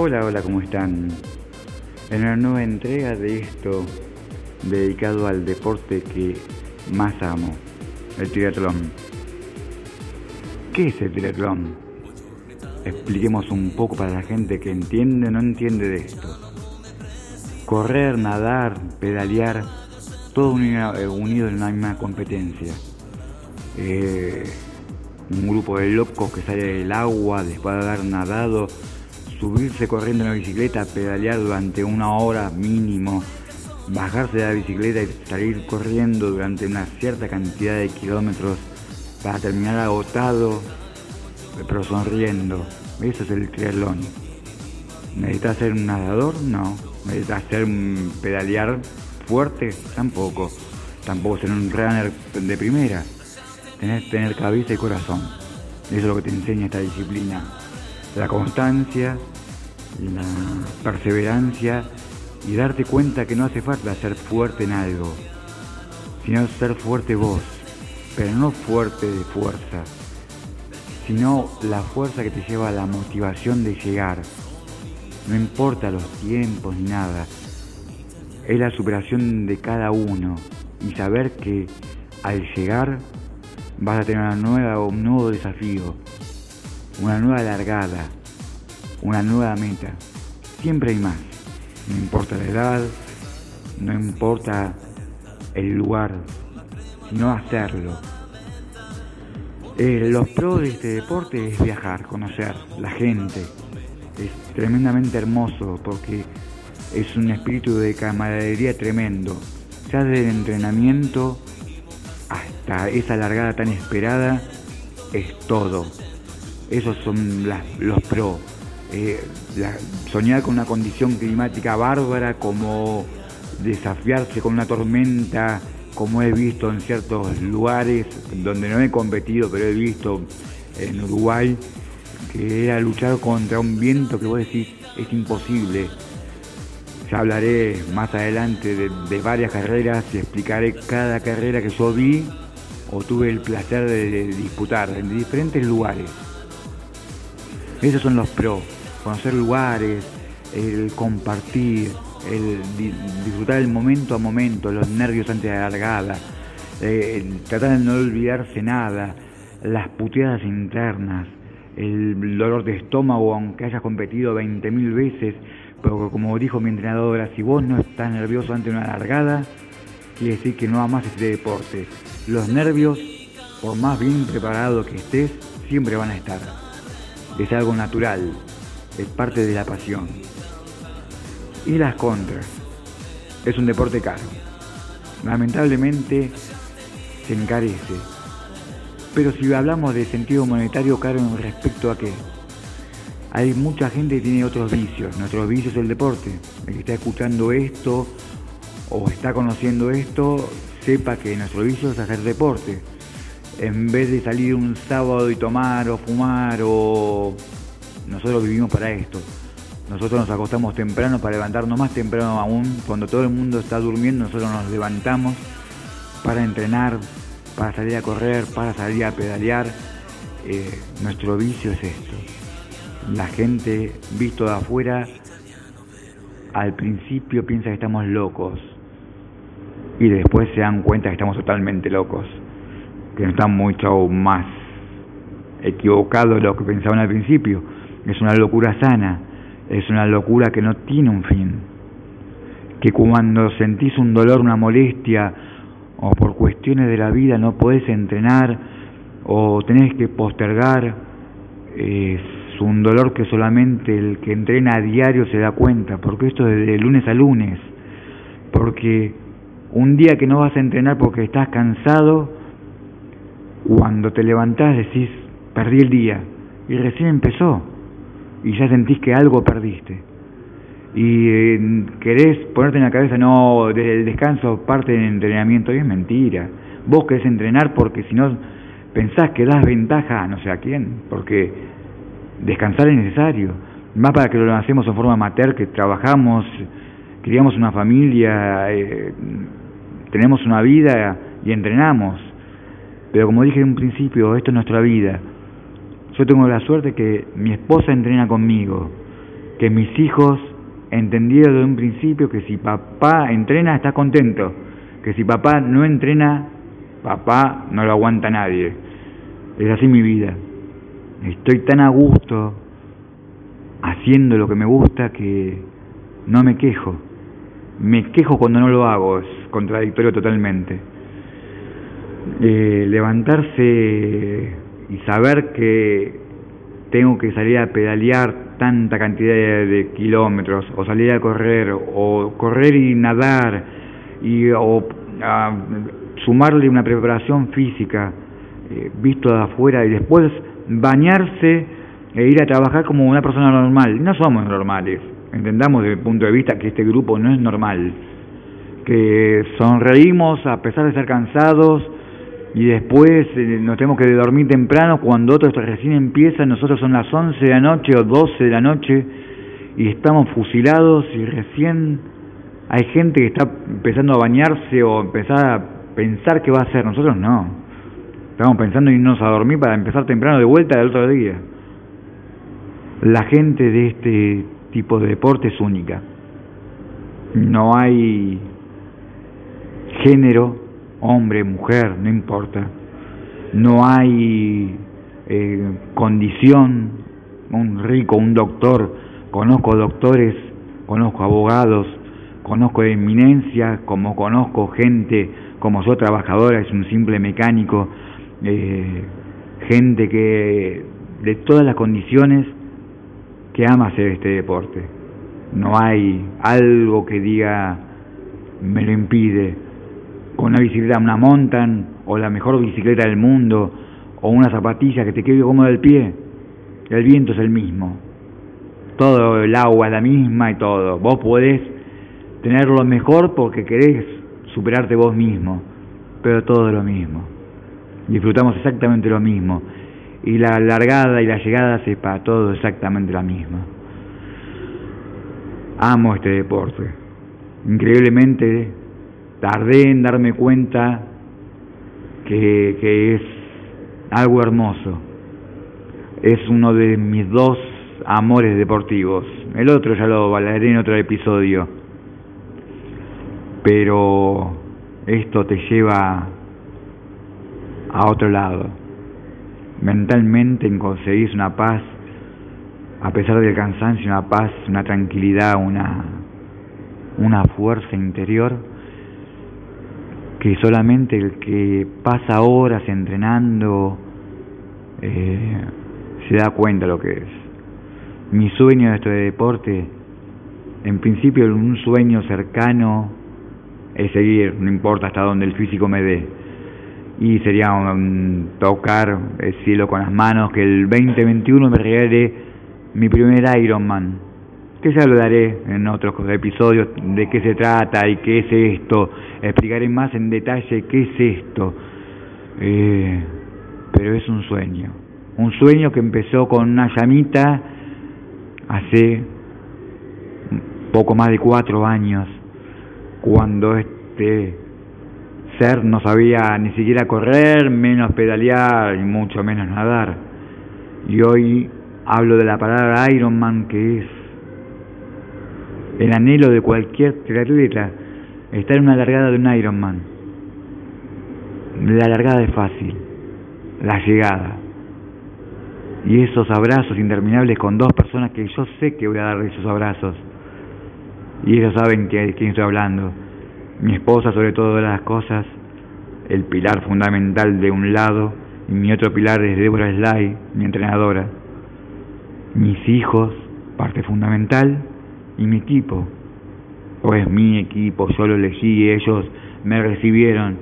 Hola, hola, ¿cómo están? En una nueva entrega de esto dedicado al deporte que más amo, el triatlón. ¿Qué es el triatlón? Expliquemos un poco para la gente que entiende o no entiende de esto. Correr, nadar, pedalear, todo eh, unido en una misma competencia. Eh, un grupo de locos que sale del agua después de haber nadado subirse corriendo en la bicicleta, pedalear durante una hora mínimo, bajarse de la bicicleta y salir corriendo durante una cierta cantidad de kilómetros para terminar agotado, pero sonriendo. Eso es el triatlón. ¿Necesitas ser un nadador? No. ¿Necesitas ser un pedalear fuerte? Tampoco. Tampoco ser un runner de primera. Tenés que tener cabeza y corazón. Eso es lo que te enseña esta disciplina la constancia, la perseverancia y darte cuenta que no hace falta ser fuerte en algo, sino ser fuerte vos, pero no fuerte de fuerza, sino la fuerza que te lleva a la motivación de llegar. No importa los tiempos ni nada, es la superación de cada uno y saber que al llegar vas a tener una nueva, un nuevo desafío una nueva largada, una nueva meta. Siempre hay más. No importa la edad, no importa el lugar, sino hacerlo. Eh, los pros de este deporte es viajar, conocer la gente. Es tremendamente hermoso porque es un espíritu de camaradería tremendo. Ya desde el entrenamiento hasta esa largada tan esperada, es todo. Esos son los pros. Eh, soñar con una condición climática bárbara como desafiarse con una tormenta, como he visto en ciertos lugares donde no he competido, pero he visto en Uruguay, que era luchar contra un viento que vos decís es imposible. Ya hablaré más adelante de, varias carreras y explicaré cada carrera que yo vi o tuve el placer de disputar en diferentes lugares. Esos son los pros, conocer lugares, el compartir, el disfrutar el momento a momento, los nervios antes de la largada, eh, tratar de no olvidarse nada, las puteadas internas, el dolor de estómago aunque hayas competido 20.000 veces, pero como dijo mi entrenadora, si vos no estás nervioso ante una largada, quiere decir que no amas este deporte. Los nervios, por más bien preparado que estés, siempre van a estar es algo natural, es parte de la pasión. Y las contras, es un deporte caro. Lamentablemente se encarece. Pero si hablamos de sentido monetario caro en respecto a qué, hay mucha gente que tiene otros vicios. Nuestro vicio es el deporte. El que está escuchando esto o está conociendo esto, sepa que nuestro vicio es hacer deporte en vez de salir un sábado y tomar o fumar o nosotros vivimos para esto. Nosotros nos acostamos temprano para levantarnos más temprano aún. Cuando todo el mundo está durmiendo, nosotros nos levantamos para entrenar, para salir a correr, para salir a pedalear. Eh, nuestro vicio es esto. La gente visto de afuera al principio piensa que estamos locos y después se dan cuenta que estamos totalmente locos están mucho más equivocados de lo que pensaban al principio. Es una locura sana, es una locura que no tiene un fin. Que cuando sentís un dolor, una molestia, o por cuestiones de la vida no podés entrenar, o tenés que postergar, es un dolor que solamente el que entrena a diario se da cuenta, porque esto es de lunes a lunes, porque un día que no vas a entrenar porque estás cansado, cuando te levantás decís, perdí el día, y recién empezó, y ya sentís que algo perdiste. Y eh, querés ponerte en la cabeza, no, el descanso parte del entrenamiento, y es mentira. Vos querés entrenar porque si no pensás que das ventaja a no sé a quién, porque descansar es necesario. Más para que lo hacemos en forma amateur, que trabajamos, criamos una familia, eh, tenemos una vida y entrenamos pero como dije en un principio, esto es nuestra vida. Yo tengo la suerte que mi esposa entrena conmigo que mis hijos entendieron desde un principio que si papá entrena está contento, que si papá no entrena, papá no lo aguanta nadie. Es así mi vida. Estoy tan a gusto haciendo lo que me gusta que no me quejo. Me quejo cuando no lo hago, es contradictorio totalmente. Eh, levantarse y saber que tengo que salir a pedalear tanta cantidad de, kilómetros, o salir a correr, o correr y nadar, y, o sumarle una preparación física eh, visto de afuera y después bañarse e ir a trabajar como una persona normal. No somos normales, entendamos desde el punto de vista que este grupo no es normal, que sonreímos a pesar de ser cansados, y después eh, nos tenemos que dormir temprano cuando otros recién empiezan, nosotros son las 11 de la noche o 12 de la noche y estamos fusilados y recién hay gente que está empezando a bañarse o empezar a pensar qué va a hacer, nosotros no. Estamos pensando en irnos a dormir para empezar temprano de vuelta del otro día. La gente de este tipo de deporte es única. No hay género hombre, mujer, no importa. No hay eh, condición, un rico, un doctor, conozco doctores, conozco abogados, conozco eminencia, como conozco gente como soy trabajadora, es un simple mecánico, eh, gente que de todas las condiciones que ama hacer este deporte. No hay algo que diga me lo impide, con una bicicleta, una mountain o la mejor bicicleta del mundo o una zapatilla que te quede cómodo del pie, el viento es el mismo. Todo el agua es la misma y todo. Vos podés tener lo mejor porque querés superarte vos mismo, pero todo es lo mismo. Disfrutamos exactamente lo mismo. Y la largada y la llegada es para todo exactamente la misma. Amo este deporte. Increíblemente tardé en darme cuenta que, que es algo hermoso. Es uno de mis dos amores deportivos. El otro ya lo hablaré en otro episodio. Pero esto te lleva a otro lado. Mentalmente en conseguir una paz, a pesar del cansancio, una paz, una tranquilidad, una, una fuerza interior que solamente el que pasa horas entrenando eh, se da cuenta lo que es. Mi sueño de este deporte, en principio un sueño cercano, es seguir, no importa hasta donde el físico me dé. Y sería un, tocar el cielo con las manos, que el 2021 me regale mi primer Ironman que ya hablaré en otros episodios de qué se trata y qué es esto, explicaré más en detalle qué es esto, eh, pero es un sueño, un sueño que empezó con una llamita hace poco más de cuatro años, cuando este ser no sabía ni siquiera correr, menos pedalear y mucho menos nadar. Y hoy hablo de la palabra Ironman que es el anhelo de cualquier triatleta está en una largada de un Ironman. La largada es fácil, la llegada. Y esos abrazos interminables con dos personas que yo sé que voy a dar esos abrazos. Y ellos saben de quién estoy hablando. Mi esposa sobre todas las cosas, el pilar fundamental de un lado, y mi otro pilar es Deborah Sly, mi entrenadora. Mis hijos, parte fundamental, y mi equipo, o es mi equipo, yo lo elegí, ellos me recibieron,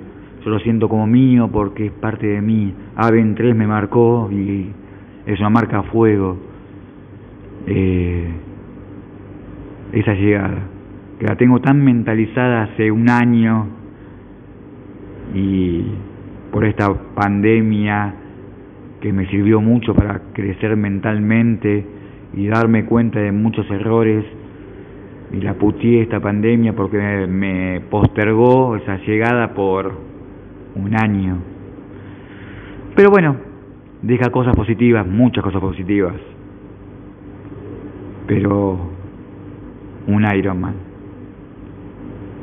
yo lo siento como mío porque es parte de mí. Aven 3 me marcó y es una marca fuego. Eh, esa llegada, que la tengo tan mentalizada hace un año y por esta pandemia que me sirvió mucho para crecer mentalmente y darme cuenta de muchos errores y la putié esta pandemia porque me postergó esa llegada por un año. Pero bueno, deja cosas positivas, muchas cosas positivas. pero un Ironman.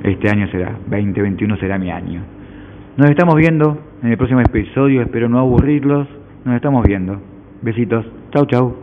Este año será, 2021 será mi año. Nos estamos viendo en el próximo episodio, espero no aburrirlos. Nos estamos viendo. Besitos. Chau, chau.